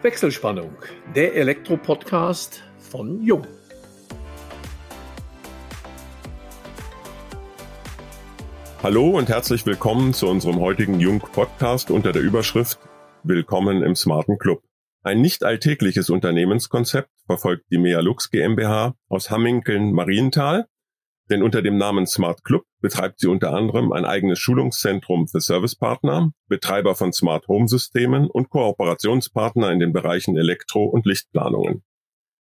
Wechselspannung, der Elektro-Podcast von Jung. Hallo und herzlich willkommen zu unserem heutigen Jung-Podcast unter der Überschrift Willkommen im smarten Club. Ein nicht alltägliches Unternehmenskonzept verfolgt die Mealux GmbH aus Hamminkeln Marienthal denn unter dem Namen Smart Club betreibt sie unter anderem ein eigenes Schulungszentrum für Servicepartner, Betreiber von Smart Home Systemen und Kooperationspartner in den Bereichen Elektro- und Lichtplanungen.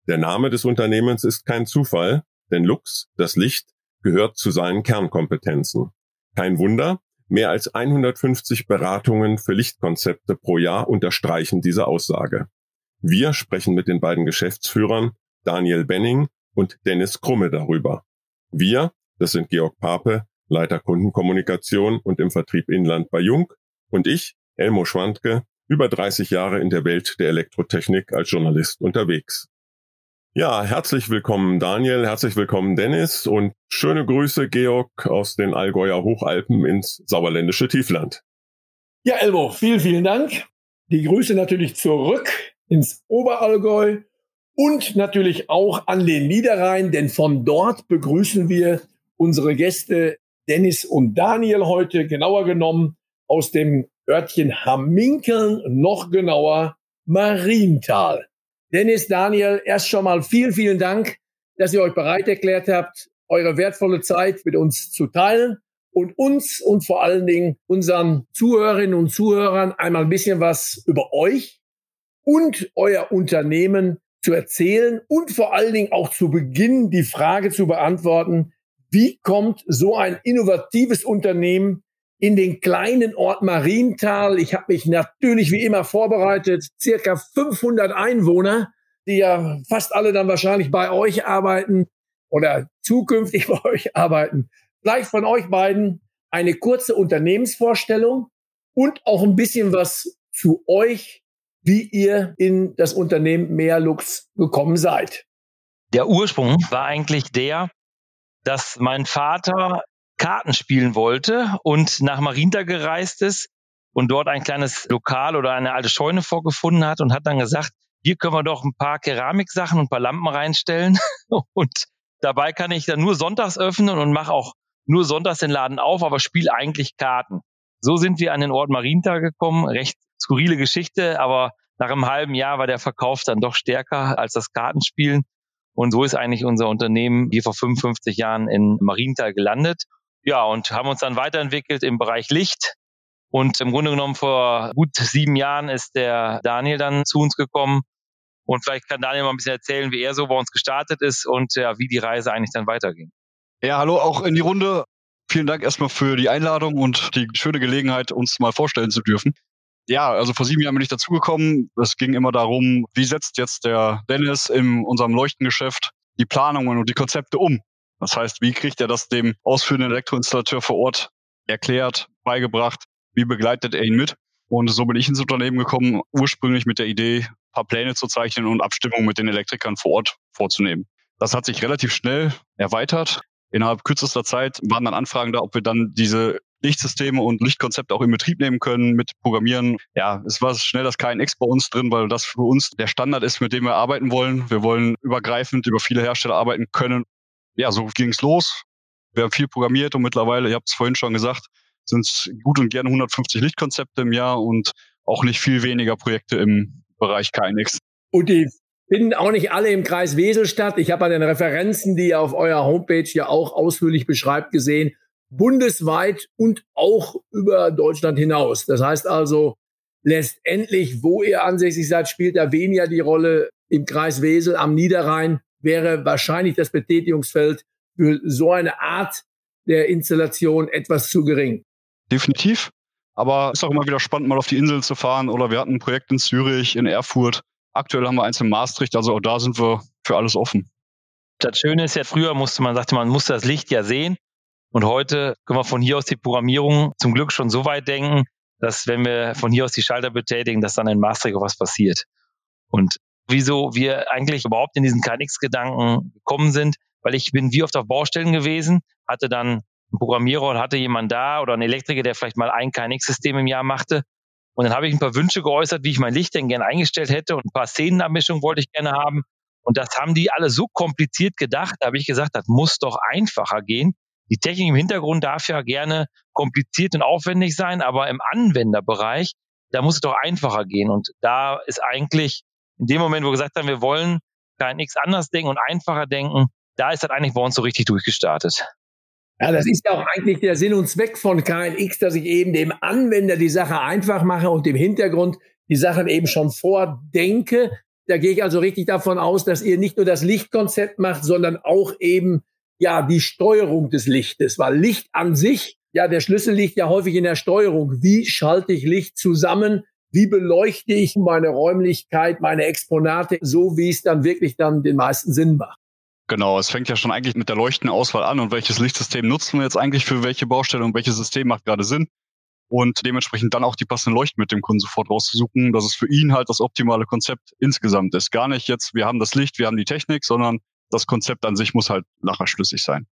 Der Name des Unternehmens ist kein Zufall, denn Lux, das Licht, gehört zu seinen Kernkompetenzen. Kein Wunder, mehr als 150 Beratungen für Lichtkonzepte pro Jahr unterstreichen diese Aussage. Wir sprechen mit den beiden Geschäftsführern Daniel Benning und Dennis Krumme darüber. Wir, das sind Georg Pape, Leiter Kundenkommunikation und im Vertrieb Inland bei Jung und ich, Elmo Schwandke, über 30 Jahre in der Welt der Elektrotechnik als Journalist unterwegs. Ja, herzlich willkommen Daniel, herzlich willkommen Dennis und schöne Grüße Georg aus den Allgäuer Hochalpen ins sauerländische Tiefland. Ja, Elmo, vielen, vielen Dank. Die Grüße natürlich zurück ins Oberallgäu und natürlich auch an den Niederrhein, denn von dort begrüßen wir unsere Gäste Dennis und Daniel heute, genauer genommen aus dem Örtchen Hamminkeln, noch genauer Marienthal. Dennis, Daniel, erst schon mal vielen, vielen Dank, dass ihr euch bereit erklärt habt, eure wertvolle Zeit mit uns zu teilen und uns und vor allen Dingen unseren Zuhörerinnen und Zuhörern einmal ein bisschen was über euch und euer Unternehmen zu erzählen und vor allen Dingen auch zu Beginn die Frage zu beantworten, wie kommt so ein innovatives Unternehmen in den kleinen Ort Marienthal? Ich habe mich natürlich wie immer vorbereitet, circa 500 Einwohner, die ja fast alle dann wahrscheinlich bei euch arbeiten oder zukünftig bei euch arbeiten. Vielleicht von euch beiden eine kurze Unternehmensvorstellung und auch ein bisschen was zu euch wie ihr in das Unternehmen Mehrlux gekommen seid. Der Ursprung war eigentlich der, dass mein Vater Karten spielen wollte und nach Marinta gereist ist und dort ein kleines Lokal oder eine alte Scheune vorgefunden hat und hat dann gesagt, hier können wir doch ein paar Keramiksachen und ein paar Lampen reinstellen und dabei kann ich dann nur sonntags öffnen und mache auch nur sonntags den Laden auf, aber spiele eigentlich Karten. So sind wir an den Ort Marienthal gekommen, recht skurrile Geschichte, aber nach einem halben Jahr war der Verkauf dann doch stärker als das Kartenspielen. Und so ist eigentlich unser Unternehmen hier vor 55 Jahren in Marienthal gelandet. Ja, und haben uns dann weiterentwickelt im Bereich Licht. Und im Grunde genommen vor gut sieben Jahren ist der Daniel dann zu uns gekommen. Und vielleicht kann Daniel mal ein bisschen erzählen, wie er so bei uns gestartet ist und ja, wie die Reise eigentlich dann weiterging. Ja, hallo auch in die Runde. Vielen Dank erstmal für die Einladung und die schöne Gelegenheit, uns mal vorstellen zu dürfen ja, also vor sieben Jahren bin ich dazugekommen. Es ging immer darum, wie setzt jetzt der Dennis in unserem Leuchtengeschäft die Planungen und die Konzepte um? Das heißt, wie kriegt er das dem ausführenden Elektroinstallateur vor Ort erklärt, beigebracht? Wie begleitet er ihn mit? Und so bin ich ins Unternehmen gekommen, ursprünglich mit der Idee, paar Pläne zu zeichnen und Abstimmungen mit den Elektrikern vor Ort vorzunehmen. Das hat sich relativ schnell erweitert. Innerhalb kürzester Zeit waren dann Anfragen da, ob wir dann diese Lichtsysteme und Lichtkonzepte auch in Betrieb nehmen können mit Programmieren. Ja, es war schnell das KNX bei uns drin, weil das für uns der Standard ist, mit dem wir arbeiten wollen. Wir wollen übergreifend über viele Hersteller arbeiten können. Ja, so ging es los. Wir haben viel programmiert und mittlerweile, ihr habt es vorhin schon gesagt, sind es gut und gerne 150 Lichtkonzepte im Jahr und auch nicht viel weniger Projekte im Bereich KNX. Und die finden auch nicht alle im Kreis Wesel statt. Ich habe an den Referenzen, die ihr auf eurer Homepage ja auch ausführlich beschreibt, gesehen, bundesweit und auch über Deutschland hinaus. Das heißt also, letztendlich, wo ihr ansässig seid, spielt da weniger die Rolle. Im Kreis Wesel am Niederrhein wäre wahrscheinlich das Betätigungsfeld für so eine Art der Installation etwas zu gering. Definitiv. Aber es ist auch immer wieder spannend, mal auf die Insel zu fahren. Oder wir hatten ein Projekt in Zürich, in Erfurt. Aktuell haben wir eins in Maastricht. Also auch da sind wir für alles offen. Das Schöne ist ja, früher musste man, sagte man, musste das Licht ja sehen. Und heute können wir von hier aus die Programmierung zum Glück schon so weit denken, dass wenn wir von hier aus die Schalter betätigen, dass dann in Maastricht auch was passiert. Und wieso wir eigentlich überhaupt in diesen KNX-Gedanken gekommen sind, weil ich bin wie oft auf Baustellen gewesen, hatte dann einen Programmierer und hatte jemand da oder einen Elektriker, der vielleicht mal ein KNX-System im Jahr machte. Und dann habe ich ein paar Wünsche geäußert, wie ich mein Licht denn gerne eingestellt hätte und ein paar Szenenabmischungen wollte ich gerne haben. Und das haben die alle so kompliziert gedacht. Da habe ich gesagt, das muss doch einfacher gehen. Die Technik im Hintergrund darf ja gerne kompliziert und aufwendig sein, aber im Anwenderbereich, da muss es doch einfacher gehen. Und da ist eigentlich in dem Moment, wo wir gesagt haben, wir wollen KNX anders denken und einfacher denken, da ist das eigentlich bei uns so richtig durchgestartet. Ja, das ist ja auch eigentlich der Sinn und Zweck von KNX, dass ich eben dem Anwender die Sache einfach mache und im Hintergrund die Sachen eben schon vordenke. Da gehe ich also richtig davon aus, dass ihr nicht nur das Lichtkonzept macht, sondern auch eben ja die Steuerung des Lichtes, weil Licht an sich, ja, der Schlüssel liegt ja häufig in der Steuerung. Wie schalte ich Licht zusammen? Wie beleuchte ich meine Räumlichkeit, meine Exponate, so wie es dann wirklich dann den meisten Sinn macht? Genau, es fängt ja schon eigentlich mit der Leuchtenauswahl an und welches Lichtsystem nutzen wir jetzt eigentlich für welche Baustelle und welches System macht gerade Sinn. Und dementsprechend dann auch die passenden Leuchten mit dem Kunden sofort rauszusuchen, dass es für ihn halt das optimale Konzept insgesamt ist. Gar nicht jetzt, wir haben das Licht, wir haben die Technik, sondern das Konzept an sich muss halt nachher schlüssig sein.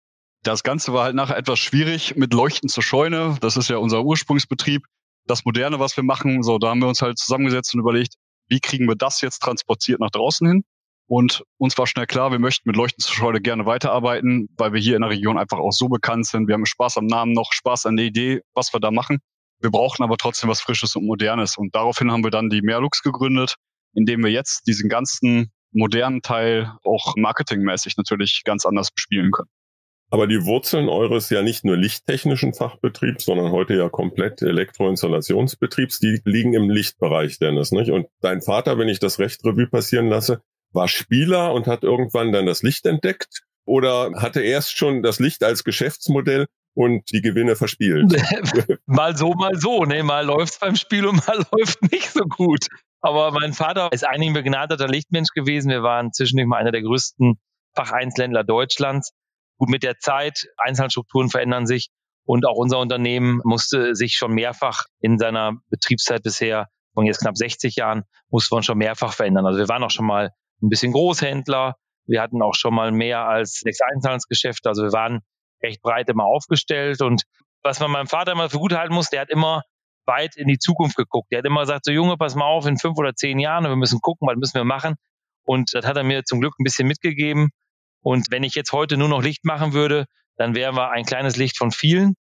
Das Ganze war halt nachher etwas schwierig mit Leuchten zur Scheune. Das ist ja unser Ursprungsbetrieb. Das Moderne, was wir machen, so, da haben wir uns halt zusammengesetzt und überlegt, wie kriegen wir das jetzt transportiert nach draußen hin? Und uns war schnell klar, wir möchten mit Leuchten zur Scheune gerne weiterarbeiten, weil wir hier in der Region einfach auch so bekannt sind. Wir haben Spaß am Namen noch, Spaß an der Idee, was wir da machen. Wir brauchen aber trotzdem was Frisches und Modernes. Und daraufhin haben wir dann die Mehrlux gegründet, indem wir jetzt diesen ganzen modernen Teil auch marketingmäßig natürlich ganz anders bespielen können. Aber die Wurzeln eures ja nicht nur lichttechnischen Fachbetriebs, sondern heute ja komplett Elektroinstallationsbetriebs, die liegen im Lichtbereich, Dennis, nicht? Und dein Vater, wenn ich das recht Revue passieren lasse, war Spieler und hat irgendwann dann das Licht entdeckt? Oder hatte erst schon das Licht als Geschäftsmodell und die Gewinne verspielt? mal so, mal so. Ne? Mal läuft's beim Spiel und mal läuft nicht so gut. Aber mein Vater ist ein begnadeter Lichtmensch gewesen. Wir waren zwischendurch mal einer der größten Facheinzelhändler Deutschlands. Gut, mit der Zeit, Einzelstrukturen verändern sich und auch unser Unternehmen musste sich schon mehrfach in seiner Betriebszeit bisher von jetzt knapp 60 Jahren, musste man schon mehrfach verändern. Also wir waren auch schon mal ein bisschen Großhändler. Wir hatten auch schon mal mehr als sechs Einzelhandelsgeschäfte. Also wir waren recht breit immer aufgestellt. Und was man meinem Vater immer für gut halten muss, der hat immer weit in die Zukunft geguckt. Der hat immer gesagt, so Junge, pass mal auf, in fünf oder zehn Jahren, wir müssen gucken, was müssen wir machen. Und das hat er mir zum Glück ein bisschen mitgegeben. Und wenn ich jetzt heute nur noch Licht machen würde, dann wären wir ein kleines Licht von vielen.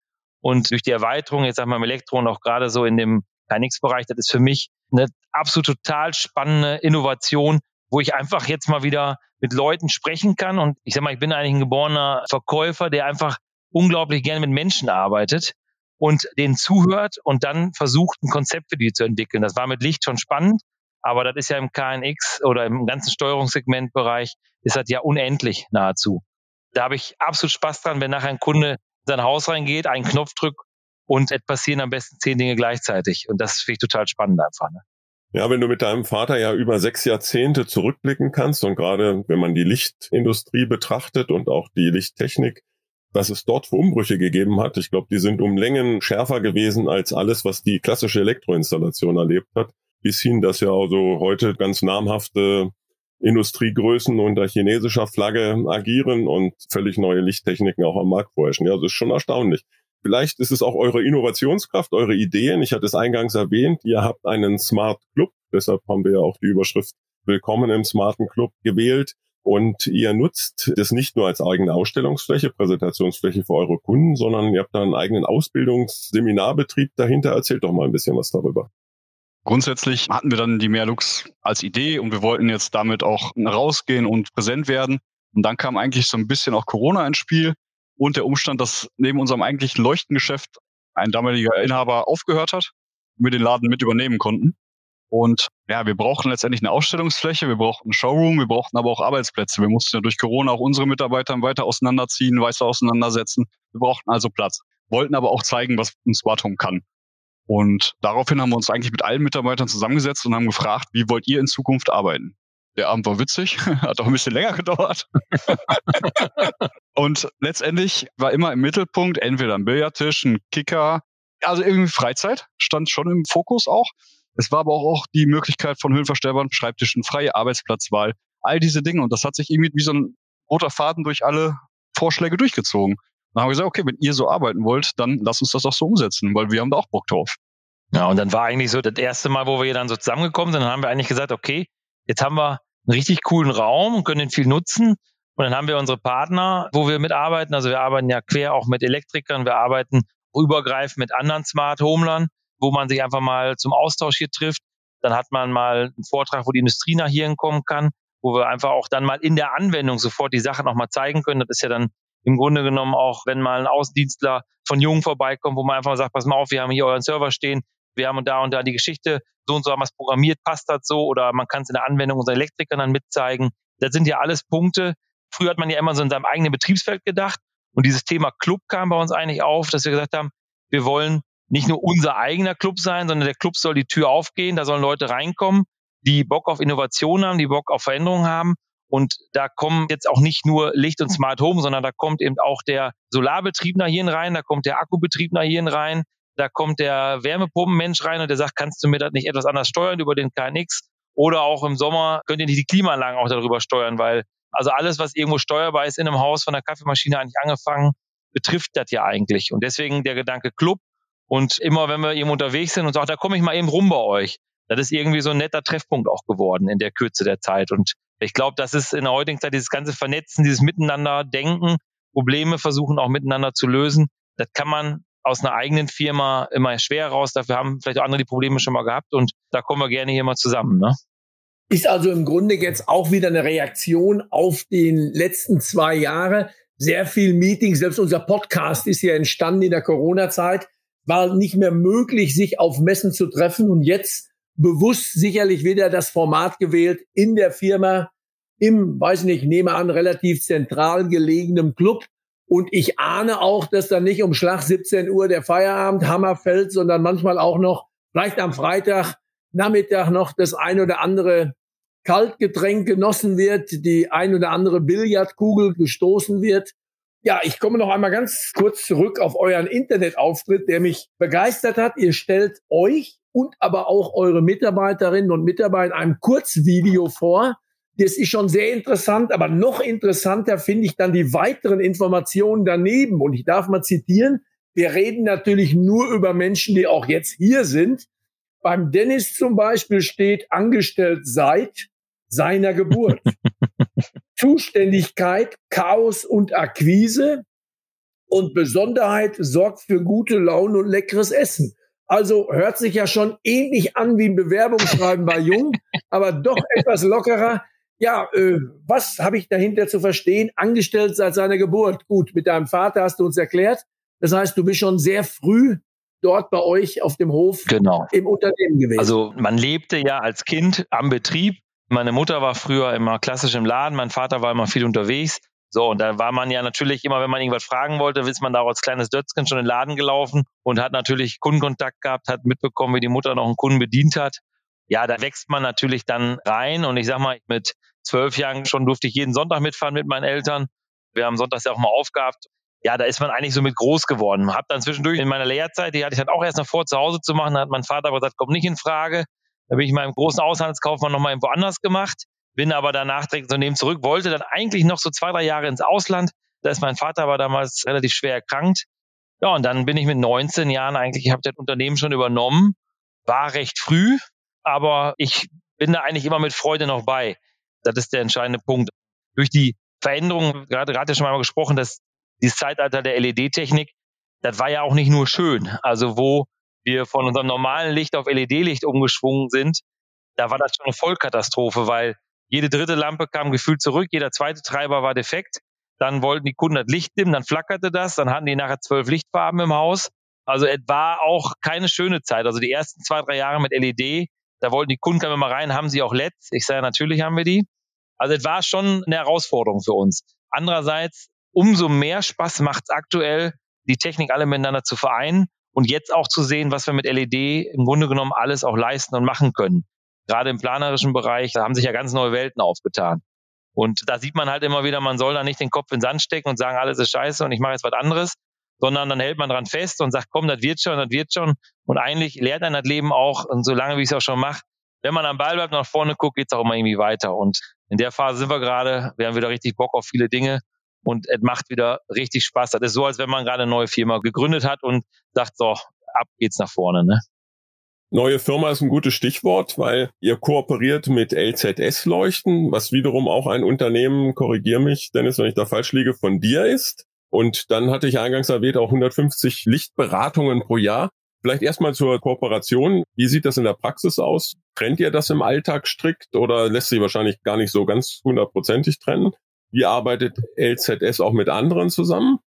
Und durch die Erweiterung, jetzt sagen wir im Elektro und auch gerade so in dem KNX-Bereich, das ist für mich eine absolut total spannende Innovation, wo ich einfach jetzt mal wieder mit Leuten sprechen kann. Und ich sag mal, ich bin eigentlich ein geborener Verkäufer, der einfach unglaublich gerne mit Menschen arbeitet und denen zuhört und dann versucht, ein Konzept für die zu entwickeln. Das war mit Licht schon spannend, aber das ist ja im KNX oder im ganzen Steuerungssegmentbereich ist das ja unendlich nahezu. Da habe ich absolut Spaß dran, wenn nachher ein Kunde in sein Haus reingeht, einen Knopf drückt und es passieren am besten zehn Dinge gleichzeitig. Und das finde ich total spannend einfach. Ne? Ja, wenn du mit deinem Vater ja über sechs Jahrzehnte zurückblicken kannst und gerade wenn man die Lichtindustrie betrachtet und auch die Lichttechnik, was es dort für Umbrüche gegeben hat, ich glaube, die sind um Längen schärfer gewesen als alles, was die klassische Elektroinstallation erlebt hat, bis hin, dass ja also heute ganz namhafte Industriegrößen unter chinesischer Flagge agieren und völlig neue Lichttechniken auch am Markt vorherrschen. Ja, das ist schon erstaunlich. Vielleicht ist es auch eure Innovationskraft, eure Ideen. Ich hatte es eingangs erwähnt, ihr habt einen Smart Club, deshalb haben wir ja auch die Überschrift Willkommen im Smarten Club gewählt. Und ihr nutzt das nicht nur als eigene Ausstellungsfläche, Präsentationsfläche für eure Kunden, sondern ihr habt da einen eigenen Ausbildungsseminarbetrieb dahinter. Erzählt doch mal ein bisschen was darüber. Grundsätzlich hatten wir dann die Mehrlux als Idee und wir wollten jetzt damit auch rausgehen und präsent werden. Und dann kam eigentlich so ein bisschen auch Corona ins Spiel und der Umstand, dass neben unserem eigentlichen Leuchtengeschäft ein damaliger Inhaber aufgehört hat, wir den Laden mit übernehmen konnten. Und ja, wir brauchten letztendlich eine Ausstellungsfläche, wir brauchten einen Showroom, wir brauchten aber auch Arbeitsplätze. Wir mussten ja durch Corona auch unsere Mitarbeiter weiter auseinanderziehen, weiter auseinandersetzen. Wir brauchten also Platz, wollten aber auch zeigen, was Smart Home kann. Und daraufhin haben wir uns eigentlich mit allen Mitarbeitern zusammengesetzt und haben gefragt, wie wollt ihr in Zukunft arbeiten? Der Abend war witzig, hat auch ein bisschen länger gedauert. und letztendlich war immer im Mittelpunkt entweder ein Billardtisch, ein Kicker, also irgendwie Freizeit stand schon im Fokus auch. Es war aber auch die Möglichkeit von höhenverstellbaren Schreibtischen, freie Arbeitsplatzwahl, all diese Dinge. Und das hat sich irgendwie wie so ein roter Faden durch alle Vorschläge durchgezogen. Dann haben wir gesagt, okay, wenn ihr so arbeiten wollt, dann lasst uns das auch so umsetzen, weil wir haben da auch Bock drauf. Ja, und dann war eigentlich so das erste Mal, wo wir dann so zusammengekommen sind, dann haben wir eigentlich gesagt, okay, jetzt haben wir einen richtig coolen Raum und können den viel nutzen. Und dann haben wir unsere Partner, wo wir mitarbeiten. Also wir arbeiten ja quer auch mit Elektrikern, wir arbeiten übergreifend mit anderen Smart Homelern, wo man sich einfach mal zum Austausch hier trifft. Dann hat man mal einen Vortrag, wo die Industrie nach hier hinkommen kann, wo wir einfach auch dann mal in der Anwendung sofort die Sachen nochmal zeigen können. Das ist ja dann im Grunde genommen auch, wenn mal ein Außendienstler von Jungen vorbeikommt, wo man einfach sagt, pass mal auf, wir haben hier euren Server stehen, wir haben da und da die Geschichte, so und so haben wir es programmiert, passt das so oder man kann es in der Anwendung unseren Elektrikern dann mitzeigen. Das sind ja alles Punkte. Früher hat man ja immer so in seinem eigenen Betriebsfeld gedacht und dieses Thema Club kam bei uns eigentlich auf, dass wir gesagt haben, wir wollen nicht nur unser eigener Club sein, sondern der Club soll die Tür aufgehen, da sollen Leute reinkommen, die Bock auf Innovation haben, die Bock auf Veränderungen haben. Und da kommen jetzt auch nicht nur Licht und Smart Home, sondern da kommt eben auch der Solarbetrieb nach hier rein, da kommt der Akkubetrieb nach hier rein, da kommt der Wärmepumpenmensch rein und der sagt, kannst du mir das nicht etwas anders steuern über den KNX? Oder auch im Sommer könnt ihr nicht die Klimaanlagen auch darüber steuern, weil also alles, was irgendwo steuerbar ist in einem Haus von der Kaffeemaschine eigentlich angefangen, betrifft das ja eigentlich. Und deswegen der Gedanke Club. Und immer, wenn wir eben unterwegs sind und sagen, da komme ich mal eben rum bei euch. Das ist irgendwie so ein netter Treffpunkt auch geworden in der Kürze der Zeit. Und ich glaube, das ist in der heutigen Zeit dieses ganze Vernetzen, dieses Miteinander denken, Probleme versuchen auch miteinander zu lösen. Das kann man aus einer eigenen Firma immer schwer raus. Dafür haben vielleicht auch andere die Probleme schon mal gehabt und da kommen wir gerne hier mal zusammen. Ne? Ist also im Grunde jetzt auch wieder eine Reaktion auf den letzten zwei Jahre. Sehr viel Meetings, selbst unser Podcast ist ja entstanden in der Corona-Zeit, war nicht mehr möglich, sich auf Messen zu treffen und jetzt bewusst sicherlich wieder das Format gewählt in der Firma, im, weiß nicht, nehme an, relativ zentral gelegenen Club, und ich ahne auch, dass dann nicht um Schlag 17 Uhr der Feierabend Hammer fällt, sondern manchmal auch noch, vielleicht am Freitag Nachmittag noch das ein oder andere Kaltgetränk genossen wird, die ein oder andere Billardkugel gestoßen wird. Ja, ich komme noch einmal ganz kurz zurück auf euren Internetauftritt, der mich begeistert hat. Ihr stellt euch und aber auch eure Mitarbeiterinnen und Mitarbeiter in einem Kurzvideo vor, das ist schon sehr interessant, aber noch interessanter finde ich dann die weiteren Informationen daneben. Und ich darf mal zitieren, wir reden natürlich nur über Menschen, die auch jetzt hier sind. Beim Dennis zum Beispiel steht angestellt seit seiner Geburt. Zuständigkeit, Chaos und Akquise und Besonderheit sorgt für gute Laune und leckeres Essen. Also hört sich ja schon ähnlich an wie ein Bewerbungsschreiben bei Jung, aber doch etwas lockerer ja, äh, was habe ich dahinter zu verstehen? Angestellt seit seiner Geburt. Gut, mit deinem Vater hast du uns erklärt. Das heißt, du bist schon sehr früh dort bei euch auf dem Hof genau. im Unternehmen gewesen. Also man lebte ja als Kind am Betrieb. Meine Mutter war früher immer klassisch im Laden, mein Vater war immer viel unterwegs. So, und da war man ja natürlich immer, wenn man irgendwas fragen wollte, ist man da als kleines Dötzchen schon in den Laden gelaufen und hat natürlich Kundenkontakt gehabt, hat mitbekommen, wie die Mutter noch einen Kunden bedient hat ja, da wächst man natürlich dann rein. Und ich sag mal, mit zwölf Jahren schon durfte ich jeden Sonntag mitfahren mit meinen Eltern. Wir haben sonntags ja auch mal aufgehabt. Ja, da ist man eigentlich so mit groß geworden. Hab dann zwischendurch in meiner Lehrzeit, die hatte ich dann auch erst noch vor, zu Hause zu machen, da hat mein Vater aber gesagt, komm nicht in Frage. Da bin ich meinem großen Auslandskaufmann nochmal irgendwo anders gemacht, bin aber danach direkt so neben zurück, wollte dann eigentlich noch so zwei, drei Jahre ins Ausland. Da ist mein Vater aber damals relativ schwer erkrankt. Ja, und dann bin ich mit 19 Jahren eigentlich, ich habe das Unternehmen schon übernommen, war recht früh, aber ich bin da eigentlich immer mit Freude noch bei. Das ist der entscheidende Punkt. Durch die Veränderungen, gerade gerade schon mal gesprochen, dass dieses Zeitalter der LED-Technik, das war ja auch nicht nur schön. Also wo wir von unserem normalen Licht auf LED-Licht umgeschwungen sind, da war das schon eine Vollkatastrophe, weil jede dritte Lampe kam gefühlt zurück, jeder zweite Treiber war defekt. Dann wollten die Kunden das Licht dimmen, dann flackerte das, dann hatten die nachher zwölf Lichtfarben im Haus. Also es war auch keine schöne Zeit. Also die ersten zwei, drei Jahre mit LED, da wollten die Kunden kamen mal rein, haben sie auch LEDs? Ich sage, natürlich haben wir die. Also es war schon eine Herausforderung für uns. Andererseits, umso mehr Spaß macht es aktuell, die Technik alle miteinander zu vereinen und jetzt auch zu sehen, was wir mit LED im Grunde genommen alles auch leisten und machen können. Gerade im planerischen Bereich, da haben sich ja ganz neue Welten aufgetan. Und da sieht man halt immer wieder, man soll da nicht den Kopf in den Sand stecken und sagen, alles ist scheiße und ich mache jetzt was anderes, sondern dann hält man dran fest und sagt, komm, das wird schon, das wird schon. Und eigentlich lehrt ein das Leben auch, und so lange wie ich es auch schon mache, wenn man am Ball bleibt, nach vorne guckt, geht es auch immer irgendwie weiter. Und in der Phase sind wir gerade, wir haben wieder richtig Bock auf viele Dinge und es macht wieder richtig Spaß. Das ist so, als wenn man gerade eine neue Firma gegründet hat und sagt, so, ab geht's nach vorne. Ne? Neue Firma ist ein gutes Stichwort, weil ihr kooperiert mit LZS-Leuchten, was wiederum auch ein Unternehmen, korrigier mich, Dennis, wenn ich da falsch liege, von dir ist. Und dann hatte ich eingangs erwähnt, auch 150 Lichtberatungen pro Jahr. Vielleicht erstmal zur Kooperation. Wie sieht das in der Praxis aus? Trennt ihr das im Alltag strikt oder lässt sich wahrscheinlich gar nicht so ganz hundertprozentig trennen? Wie arbeitet LZS auch mit anderen zusammen?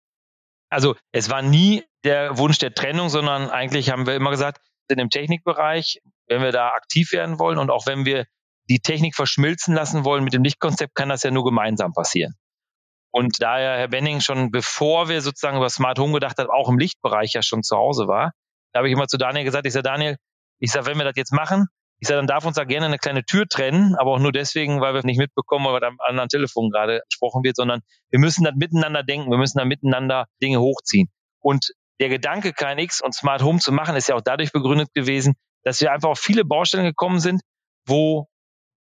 Also es war nie der Wunsch der Trennung, sondern eigentlich haben wir immer gesagt, in dem Technikbereich, wenn wir da aktiv werden wollen und auch wenn wir die Technik verschmilzen lassen wollen mit dem Lichtkonzept, kann das ja nur gemeinsam passieren. Und da ja Herr Benning schon bevor wir sozusagen über Smart Home gedacht haben, auch im Lichtbereich ja schon zu Hause war, da habe ich immer zu Daniel gesagt, ich sage, Daniel, ich sage, wenn wir das jetzt machen, ich sage, dann darf uns da gerne eine kleine Tür trennen, aber auch nur deswegen, weil wir nicht mitbekommen, weil am anderen Telefon gerade gesprochen wird, sondern wir müssen das miteinander denken, wir müssen da miteinander Dinge hochziehen. Und der Gedanke, KNX und Smart Home zu machen, ist ja auch dadurch begründet gewesen, dass wir einfach auf viele Baustellen gekommen sind, wo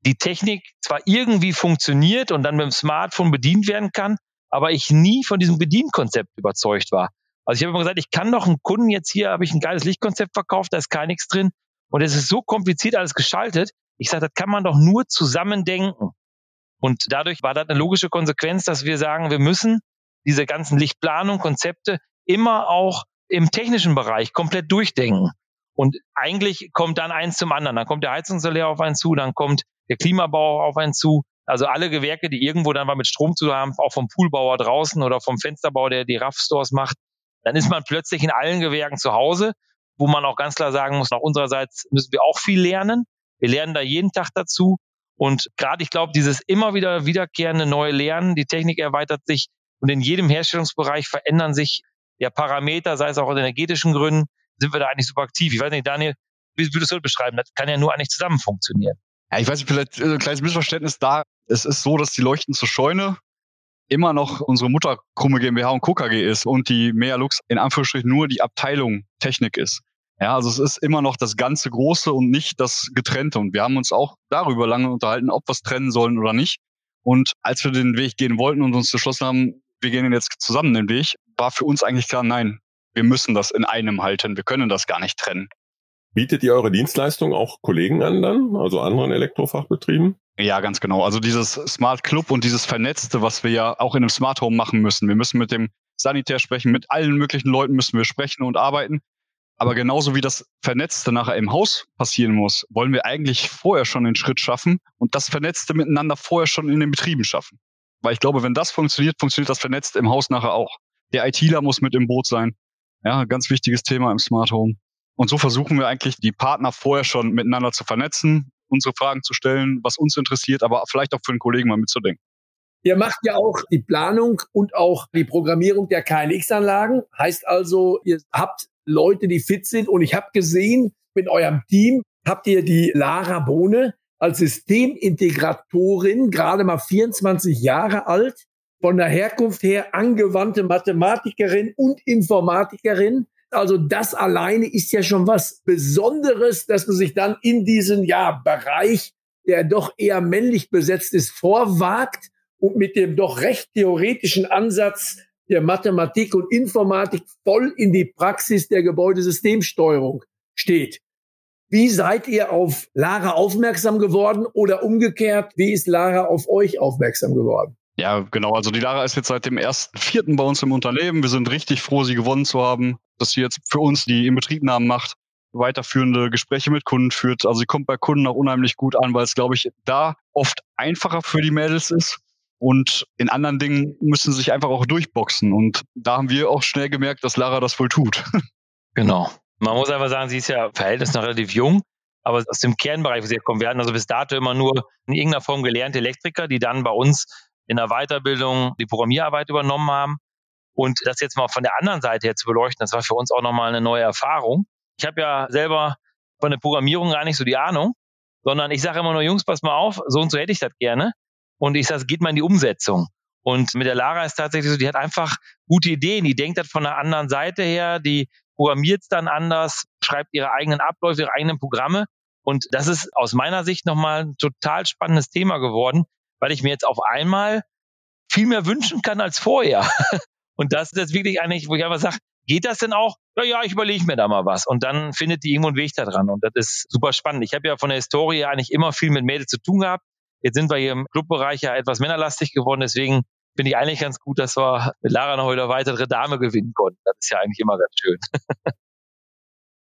die Technik zwar irgendwie funktioniert und dann mit dem Smartphone bedient werden kann, aber ich nie von diesem Bedienkonzept überzeugt war. Also ich habe immer gesagt, ich kann doch einen Kunden jetzt hier, habe ich ein geiles Lichtkonzept verkauft, da ist gar nichts drin und es ist so kompliziert alles geschaltet. Ich sage, das kann man doch nur zusammen denken. Und dadurch war das eine logische Konsequenz, dass wir sagen, wir müssen diese ganzen Lichtplanung, Konzepte immer auch im technischen Bereich komplett durchdenken. Und eigentlich kommt dann eins zum anderen. Dann kommt der Heizungslehr auf einen zu, dann kommt der Klimabauer auf einen zu. Also alle Gewerke, die irgendwo dann mal mit Strom zu haben, auch vom Poolbauer draußen oder vom Fensterbauer, der die RAF-Stores macht, dann ist man plötzlich in allen Gewerken zu Hause, wo man auch ganz klar sagen muss, nach unsererseits müssen wir auch viel lernen. Wir lernen da jeden Tag dazu. Und gerade, ich glaube, dieses immer wieder wiederkehrende neue Lernen, die Technik erweitert sich und in jedem Herstellungsbereich verändern sich ja Parameter, sei es auch aus energetischen Gründen, sind wir da eigentlich super aktiv. Ich weiß nicht, Daniel, wie würdest du das beschreiben? Das kann ja nur eigentlich zusammen funktionieren. Ja, ich weiß nicht, vielleicht ein kleines Missverständnis da. Es ist so, dass die Leuchten zur Scheune immer noch unsere Mutter Krumme GmbH und KKG ist und die Mealux in Anführungsstrichen nur die Abteilung Technik ist. Ja, also es ist immer noch das ganze Große und nicht das Getrennte. Und wir haben uns auch darüber lange unterhalten, ob wir es trennen sollen oder nicht. Und als wir den Weg gehen wollten und uns beschlossen haben, wir gehen jetzt zusammen den Weg, war für uns eigentlich klar, nein, wir müssen das in einem halten. Wir können das gar nicht trennen. Bietet ihr eure Dienstleistung auch Kollegen an dann, also anderen Elektrofachbetrieben? Ja, ganz genau. Also dieses Smart Club und dieses Vernetzte, was wir ja auch in einem Smart Home machen müssen. Wir müssen mit dem Sanitär sprechen, mit allen möglichen Leuten müssen wir sprechen und arbeiten. Aber genauso wie das Vernetzte nachher im Haus passieren muss, wollen wir eigentlich vorher schon den Schritt schaffen und das Vernetzte miteinander vorher schon in den Betrieben schaffen. Weil ich glaube, wenn das funktioniert, funktioniert das Vernetzte im Haus nachher auch. Der ITler muss mit im Boot sein. Ja, ganz wichtiges Thema im Smart Home. Und so versuchen wir eigentlich, die Partner vorher schon miteinander zu vernetzen, unsere Fragen zu stellen, was uns interessiert, aber vielleicht auch für den Kollegen mal mitzudenken. Ihr macht ja auch die Planung und auch die Programmierung der KNX-Anlagen. Heißt also, ihr habt Leute, die fit sind. Und ich habe gesehen, mit eurem Team habt ihr die Lara Bohne als Systemintegratorin, gerade mal 24 Jahre alt, von der Herkunft her angewandte Mathematikerin und Informatikerin. Also das alleine ist ja schon was Besonderes, dass man sich dann in diesen ja, Bereich, der doch eher männlich besetzt ist, vorwagt und mit dem doch recht theoretischen Ansatz der Mathematik und Informatik voll in die Praxis der Gebäudesystemsteuerung steht. Wie seid ihr auf Lara aufmerksam geworden oder umgekehrt, wie ist Lara auf euch aufmerksam geworden? Ja, genau. Also die Lara ist jetzt seit dem ersten Vierten bei uns im Unternehmen. Wir sind richtig froh, sie gewonnen zu haben, dass sie jetzt für uns die Inbetriebnahmen macht, weiterführende Gespräche mit Kunden führt. Also sie kommt bei Kunden auch unheimlich gut an, weil es, glaube ich, da oft einfacher für die Mädels ist. Und in anderen Dingen müssen sie sich einfach auch durchboxen. Und da haben wir auch schnell gemerkt, dass Lara das wohl tut. Genau. Man muss einfach sagen, sie ist ja verhältnis noch relativ jung, aber aus dem Kernbereich, wo sie kommen. Wir hatten also bis dato immer nur in irgendeiner Form gelernte Elektriker, die dann bei uns in der Weiterbildung die Programmierarbeit übernommen haben. Und das jetzt mal von der anderen Seite her zu beleuchten, das war für uns auch nochmal eine neue Erfahrung. Ich habe ja selber von der Programmierung gar nicht so die Ahnung, sondern ich sage immer nur, Jungs, pass mal auf, so und so hätte ich das gerne. Und ich sage, geht mal in die Umsetzung. Und mit der Lara ist tatsächlich so, die hat einfach gute Ideen, die denkt das von der anderen Seite her, die programmiert es dann anders, schreibt ihre eigenen Abläufe, ihre eigenen Programme. Und das ist aus meiner Sicht nochmal ein total spannendes Thema geworden, weil ich mir jetzt auf einmal viel mehr wünschen kann als vorher. Und das ist jetzt wirklich eigentlich, wo ich einfach sage, geht das denn auch? Ja, ja, ich überlege mir da mal was. Und dann findet die irgendwo einen Weg da dran. Und das ist super spannend. Ich habe ja von der Historie eigentlich immer viel mit Mädels zu tun gehabt. Jetzt sind wir hier im Clubbereich ja etwas männerlastig geworden. Deswegen finde ich eigentlich ganz gut, dass wir mit Lara noch wieder weitere Dame gewinnen konnten. Das ist ja eigentlich immer ganz schön.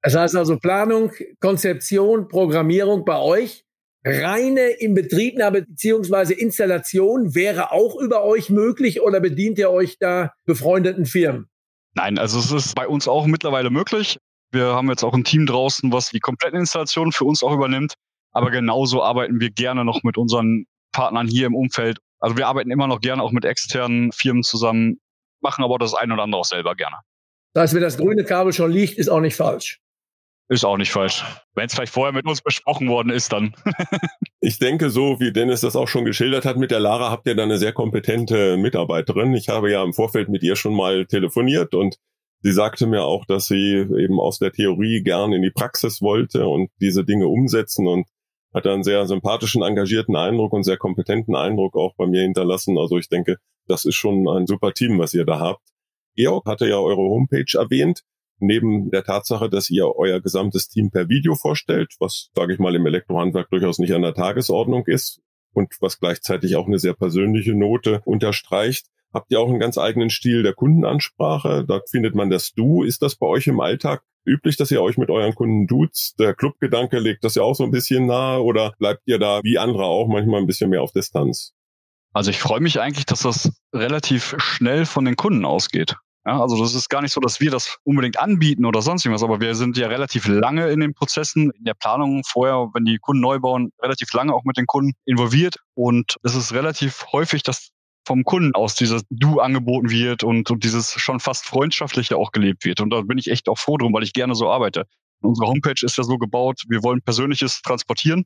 Das heißt also Planung, Konzeption, Programmierung bei euch. Reine Inbetriebnahme beziehungsweise Installation wäre auch über euch möglich oder bedient ihr euch da befreundeten Firmen? Nein, also es ist bei uns auch mittlerweile möglich. Wir haben jetzt auch ein Team draußen, was die komplette Installation für uns auch übernimmt. Aber genauso arbeiten wir gerne noch mit unseren Partnern hier im Umfeld. Also wir arbeiten immer noch gerne auch mit externen Firmen zusammen, machen aber das ein oder andere auch selber gerne. Das heißt, wenn das grüne Kabel schon liegt, ist auch nicht falsch. Ist auch nicht falsch. Wenn es vielleicht vorher mit uns besprochen worden ist, dann. ich denke, so wie Dennis das auch schon geschildert hat, mit der Lara habt ihr da eine sehr kompetente Mitarbeiterin. Ich habe ja im Vorfeld mit ihr schon mal telefoniert und sie sagte mir auch, dass sie eben aus der Theorie gern in die Praxis wollte und diese Dinge umsetzen und hat einen sehr sympathischen, engagierten Eindruck und sehr kompetenten Eindruck auch bei mir hinterlassen. Also ich denke, das ist schon ein super Team, was ihr da habt. Georg hatte ja eure Homepage erwähnt neben der Tatsache, dass ihr euer gesamtes Team per Video vorstellt, was, sage ich mal, im Elektrohandwerk durchaus nicht an der Tagesordnung ist und was gleichzeitig auch eine sehr persönliche Note unterstreicht, habt ihr auch einen ganz eigenen Stil der Kundenansprache. Da findet man das Du. Ist das bei euch im Alltag üblich, dass ihr euch mit euren Kunden duzt? Der Clubgedanke legt das ja auch so ein bisschen nahe oder bleibt ihr da wie andere auch manchmal ein bisschen mehr auf Distanz? Also ich freue mich eigentlich, dass das relativ schnell von den Kunden ausgeht. Ja, also das ist gar nicht so, dass wir das unbedingt anbieten oder sonst irgendwas, aber wir sind ja relativ lange in den Prozessen, in der Planung vorher, wenn die Kunden neu bauen, relativ lange auch mit den Kunden involviert und es ist relativ häufig, dass vom Kunden aus dieses Du angeboten wird und, und dieses schon fast freundschaftliche auch gelebt wird. Und da bin ich echt auch froh drum, weil ich gerne so arbeite. Unsere Homepage ist ja so gebaut, wir wollen Persönliches transportieren.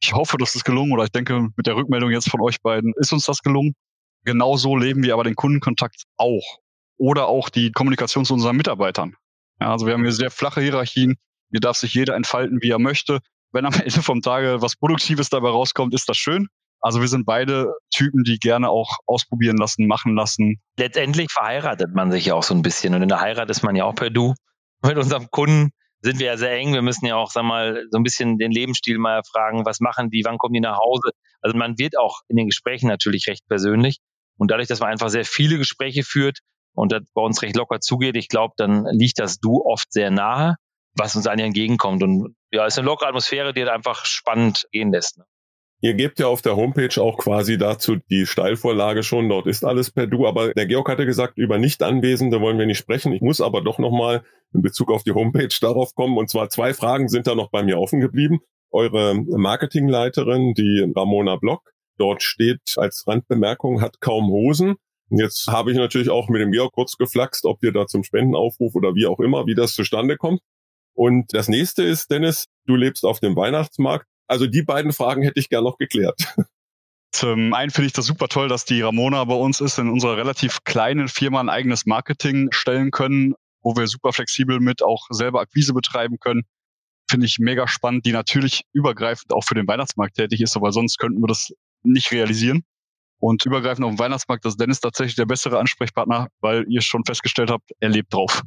Ich hoffe, das ist gelungen oder ich denke, mit der Rückmeldung jetzt von euch beiden ist uns das gelungen. Genauso leben wir aber den Kundenkontakt auch oder auch die Kommunikation zu unseren Mitarbeitern. Ja, also wir haben hier sehr flache Hierarchien. Hier darf sich jeder entfalten, wie er möchte. Wenn am Ende vom Tage was Produktives dabei rauskommt, ist das schön. Also wir sind beide Typen, die gerne auch ausprobieren lassen, machen lassen. Letztendlich verheiratet man sich ja auch so ein bisschen. Und in der Heirat ist man ja auch per Du. Mit unserem Kunden sind wir ja sehr eng. Wir müssen ja auch, sag mal, so ein bisschen den Lebensstil mal erfragen. Was machen die? Wann kommen die nach Hause? Also man wird auch in den Gesprächen natürlich recht persönlich. Und dadurch, dass man einfach sehr viele Gespräche führt, und das bei uns recht locker zugeht, ich glaube, dann liegt das Du oft sehr nahe, was uns eigentlich entgegenkommt. Und ja, es ist eine lockere Atmosphäre, die halt einfach spannend gehen lässt. Ne? Ihr gebt ja auf der Homepage auch quasi dazu die Steilvorlage schon. Dort ist alles per Du. Aber der Georg hatte gesagt, über Nicht-Anwesende wollen wir nicht sprechen. Ich muss aber doch nochmal in Bezug auf die Homepage darauf kommen. Und zwar zwei Fragen sind da noch bei mir offen geblieben. Eure Marketingleiterin, die Ramona Block, dort steht als Randbemerkung, hat kaum Hosen. Jetzt habe ich natürlich auch mit dem Georg kurz geflaxt, ob wir da zum Spendenaufruf oder wie auch immer, wie das zustande kommt. Und das nächste ist, Dennis, du lebst auf dem Weihnachtsmarkt. Also die beiden Fragen hätte ich gern noch geklärt. Zum einen finde ich das super toll, dass die Ramona bei uns ist, in unserer relativ kleinen Firma ein eigenes Marketing stellen können, wo wir super flexibel mit auch selber Akquise betreiben können. Finde ich mega spannend, die natürlich übergreifend auch für den Weihnachtsmarkt tätig ist, aber sonst könnten wir das nicht realisieren. Und übergreifend auf dem Weihnachtsmarkt ist Dennis tatsächlich der bessere Ansprechpartner, weil ihr schon festgestellt habt, er lebt drauf.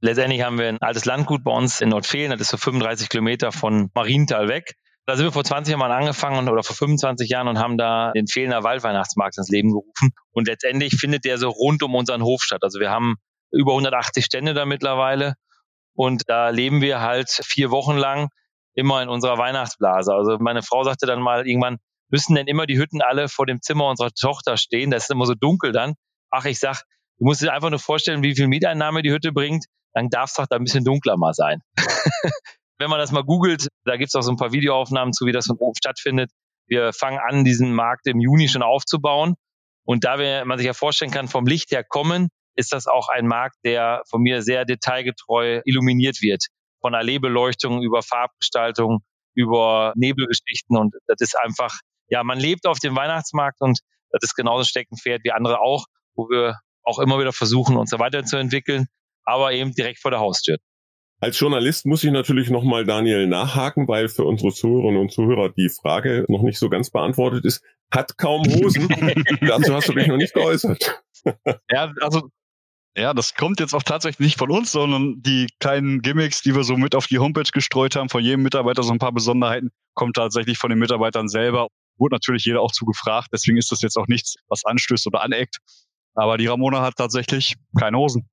Letztendlich haben wir ein altes Landgut bei uns in Nordfehlen, das ist so 35 Kilometer von Marienthal weg. Da sind wir vor 20 Jahren angefangen oder vor 25 Jahren und haben da den Fehlender Waldweihnachtsmarkt ins Leben gerufen. Und letztendlich findet der so rund um unseren Hof statt. Also wir haben über 180 Stände da mittlerweile und da leben wir halt vier Wochen lang immer in unserer Weihnachtsblase. Also meine Frau sagte dann mal irgendwann, müssen denn immer die Hütten alle vor dem Zimmer unserer Tochter stehen? Das ist immer so dunkel dann. Ach, ich sag, du musst dir einfach nur vorstellen, wie viel Mieteinnahme die Hütte bringt. Dann darf es doch da ein bisschen dunkler mal sein. Wenn man das mal googelt, da gibt's auch so ein paar Videoaufnahmen zu, wie das von oben stattfindet. Wir fangen an, diesen Markt im Juni schon aufzubauen. Und da man sich ja vorstellen kann, vom Licht her kommen, ist das auch ein Markt, der von mir sehr detailgetreu illuminiert wird. Von Alleebeleuchtung über Farbgestaltung, über Nebelgeschichten. Und das ist einfach ja, man lebt auf dem Weihnachtsmarkt und das ist genauso Steckenpferd wie andere auch, wo wir auch immer wieder versuchen, uns weiterzuentwickeln, aber eben direkt vor der Haustür. Als Journalist muss ich natürlich nochmal Daniel nachhaken, weil für unsere Zuhörerinnen und Zuhörer die Frage noch nicht so ganz beantwortet ist. Hat kaum Hosen. Dazu hast du dich noch nicht geäußert. ja, also Ja, das kommt jetzt auch tatsächlich nicht von uns, sondern die kleinen Gimmicks, die wir so mit auf die Homepage gestreut haben, von jedem Mitarbeiter so ein paar Besonderheiten, kommt tatsächlich von den Mitarbeitern selber. Wurde natürlich jeder auch zu gefragt, deswegen ist das jetzt auch nichts, was anstößt oder aneckt. Aber die Ramona hat tatsächlich keine Hosen.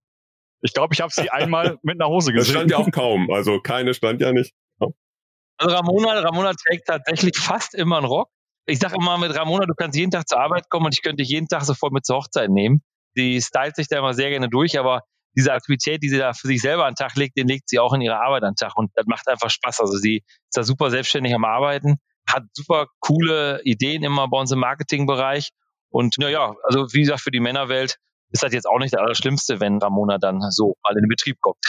Ich glaube, ich habe sie einmal mit einer Hose gesehen. Das stand ja auch kaum, also keine stand ja nicht. Also Ramona, Ramona trägt tatsächlich fast immer einen Rock. Ich sage immer mit Ramona, du kannst jeden Tag zur Arbeit kommen und ich könnte dich jeden Tag sofort mit zur Hochzeit nehmen. Die stylt sich da immer sehr gerne durch, aber diese Aktivität, die sie da für sich selber an den Tag legt, den legt sie auch in ihre Arbeit an den Tag und das macht einfach Spaß. Also sie ist da super selbstständig am Arbeiten, hat super coole Ideen immer bei uns im Marketingbereich und naja, also wie gesagt, für die Männerwelt ist das jetzt auch nicht das Allerschlimmste, wenn Ramona dann so mal in den Betrieb kommt.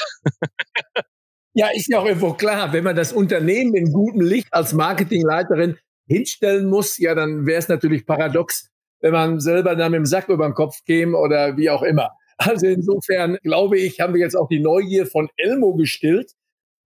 ja, ist ja auch irgendwo klar, wenn man das Unternehmen in gutem Licht als Marketingleiterin hinstellen muss, ja, dann wäre es natürlich paradox, wenn man selber dann mit dem Sack über den Kopf käme oder wie auch immer. Also insofern glaube ich, haben wir jetzt auch die Neugier von Elmo gestillt.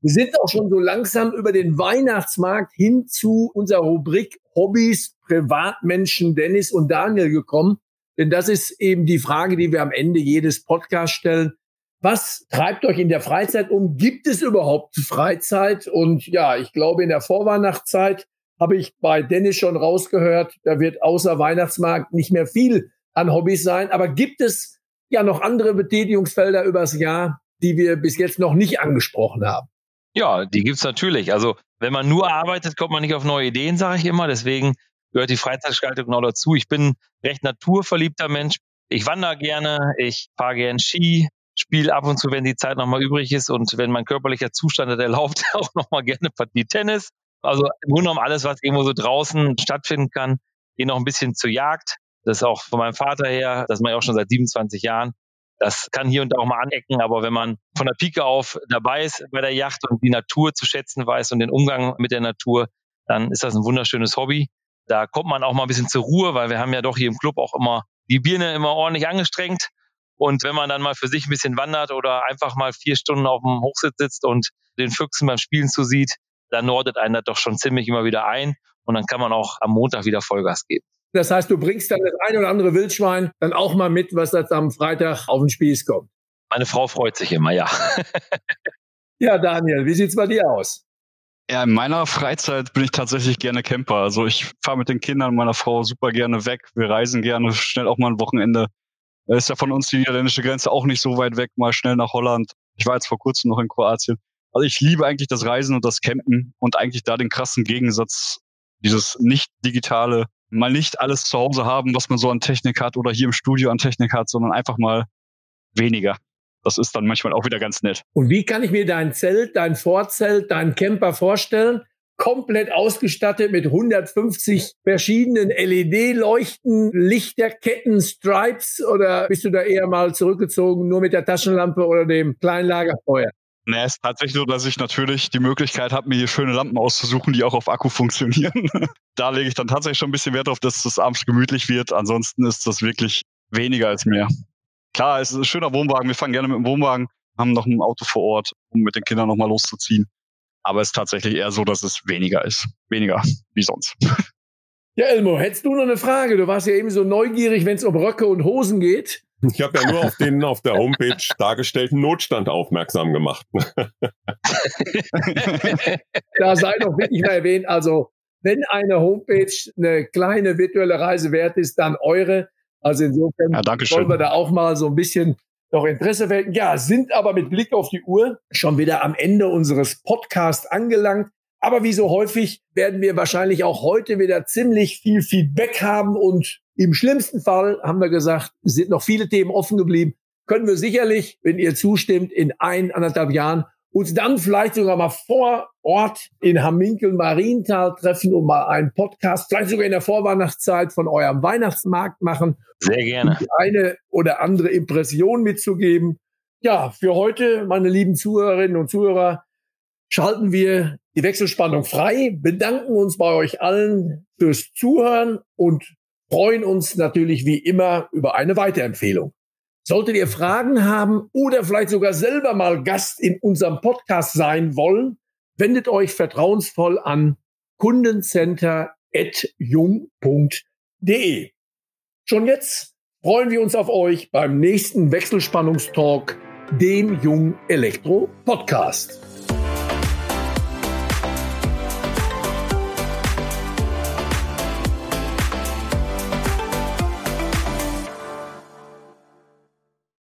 Wir sind auch schon so langsam über den Weihnachtsmarkt hin zu unserer Rubrik Hobbys, Privatmenschen, Dennis und Daniel gekommen. Denn das ist eben die Frage, die wir am Ende jedes Podcasts stellen. Was treibt euch in der Freizeit um? Gibt es überhaupt Freizeit? Und ja, ich glaube, in der Vorweihnachtszeit habe ich bei Dennis schon rausgehört, da wird außer Weihnachtsmarkt nicht mehr viel an Hobbys sein. Aber gibt es ja noch andere Betätigungsfelder übers Jahr, die wir bis jetzt noch nicht angesprochen haben? Ja, die gibt's natürlich. Also wenn man nur arbeitet, kommt man nicht auf neue Ideen, sage ich immer. Deswegen gehört die Freizeitgestaltung genau dazu. Ich bin recht naturverliebter Mensch. Ich wandere gerne, ich fahre gern Ski, spiele ab und zu, wenn die Zeit nochmal übrig ist und wenn mein körperlicher Zustand erlaubt, auch nochmal gerne Partie Tennis. Also im Grunde genommen alles, was irgendwo so draußen stattfinden kann. Gehe noch ein bisschen zur Jagd. Das ist auch von meinem Vater her, das mache ich auch schon seit 27 Jahren. Das kann hier und da auch mal anecken, aber wenn man von der Pike auf dabei ist bei der Yacht und die Natur zu schätzen weiß und den Umgang mit der Natur, dann ist das ein wunderschönes Hobby. Da kommt man auch mal ein bisschen zur Ruhe, weil wir haben ja doch hier im Club auch immer die Birne immer ordentlich angestrengt. Und wenn man dann mal für sich ein bisschen wandert oder einfach mal vier Stunden auf dem Hochsitz sitzt und den Füchsen beim Spielen zusieht, dann nordet einen das doch schon ziemlich immer wieder ein. Und dann kann man auch am Montag wieder Vollgas geben. Das heißt, du bringst dann das ein oder andere Wildschwein dann auch mal mit, was jetzt am Freitag auf den Spieß kommt. Meine Frau freut sich immer, ja. ja, Daniel, wie sieht's bei dir aus? Ja, in meiner Freizeit bin ich tatsächlich gerne Camper. Also ich fahre mit den Kindern meiner Frau super gerne weg. Wir reisen gerne schnell auch mal ein Wochenende. Da ist ja von uns die niederländische Grenze auch nicht so weit weg, mal schnell nach Holland. Ich war jetzt vor kurzem noch in Kroatien. Also ich liebe eigentlich das Reisen und das Campen und eigentlich da den krassen Gegensatz, dieses nicht digitale, mal nicht alles zu Hause haben, was man so an Technik hat oder hier im Studio an Technik hat, sondern einfach mal weniger. Das ist dann manchmal auch wieder ganz nett. Und wie kann ich mir dein Zelt, dein Vorzelt, dein Camper vorstellen? Komplett ausgestattet mit 150 verschiedenen LED-Leuchten, Lichterketten, Stripes oder bist du da eher mal zurückgezogen, nur mit der Taschenlampe oder dem kleinen Nee, es ist tatsächlich so, dass ich natürlich die Möglichkeit habe, mir hier schöne Lampen auszusuchen, die auch auf Akku funktionieren. da lege ich dann tatsächlich schon ein bisschen Wert darauf, dass das abends gemütlich wird. Ansonsten ist das wirklich weniger als mehr. Klar, es ist ein schöner Wohnwagen. Wir fahren gerne mit dem Wohnwagen, haben noch ein Auto vor Ort, um mit den Kindern nochmal loszuziehen. Aber es ist tatsächlich eher so, dass es weniger ist. Weniger wie sonst. Ja, Elmo, hättest du noch eine Frage? Du warst ja eben so neugierig, wenn es um Röcke und Hosen geht. Ich habe ja nur auf den auf der Homepage dargestellten Notstand aufmerksam gemacht. da sei doch wirklich mal erwähnt, also wenn eine Homepage eine kleine virtuelle Reise wert ist, dann eure. Also insofern ja, wollen wir da auch mal so ein bisschen noch Interesse wecken. Ja, sind aber mit Blick auf die Uhr schon wieder am Ende unseres Podcasts angelangt. Aber wie so häufig werden wir wahrscheinlich auch heute wieder ziemlich viel Feedback haben und im schlimmsten Fall haben wir gesagt, sind noch viele Themen offen geblieben. Können wir sicherlich, wenn ihr zustimmt, in ein, anderthalb Jahren uns dann vielleicht sogar mal vor Ort in Hamminkel Marienthal treffen und mal einen Podcast, vielleicht sogar in der Vorweihnachtszeit von eurem Weihnachtsmarkt machen. Sehr gerne. Die eine oder andere Impression mitzugeben. Ja, für heute, meine lieben Zuhörerinnen und Zuhörer, schalten wir die Wechselspannung frei, bedanken uns bei euch allen fürs Zuhören und freuen uns natürlich wie immer über eine Weiterempfehlung. Solltet ihr Fragen haben oder vielleicht sogar selber mal Gast in unserem Podcast sein wollen, wendet euch vertrauensvoll an kundencenter.jung.de. Schon jetzt freuen wir uns auf euch beim nächsten Wechselspannungstalk, dem Jung Elektro Podcast.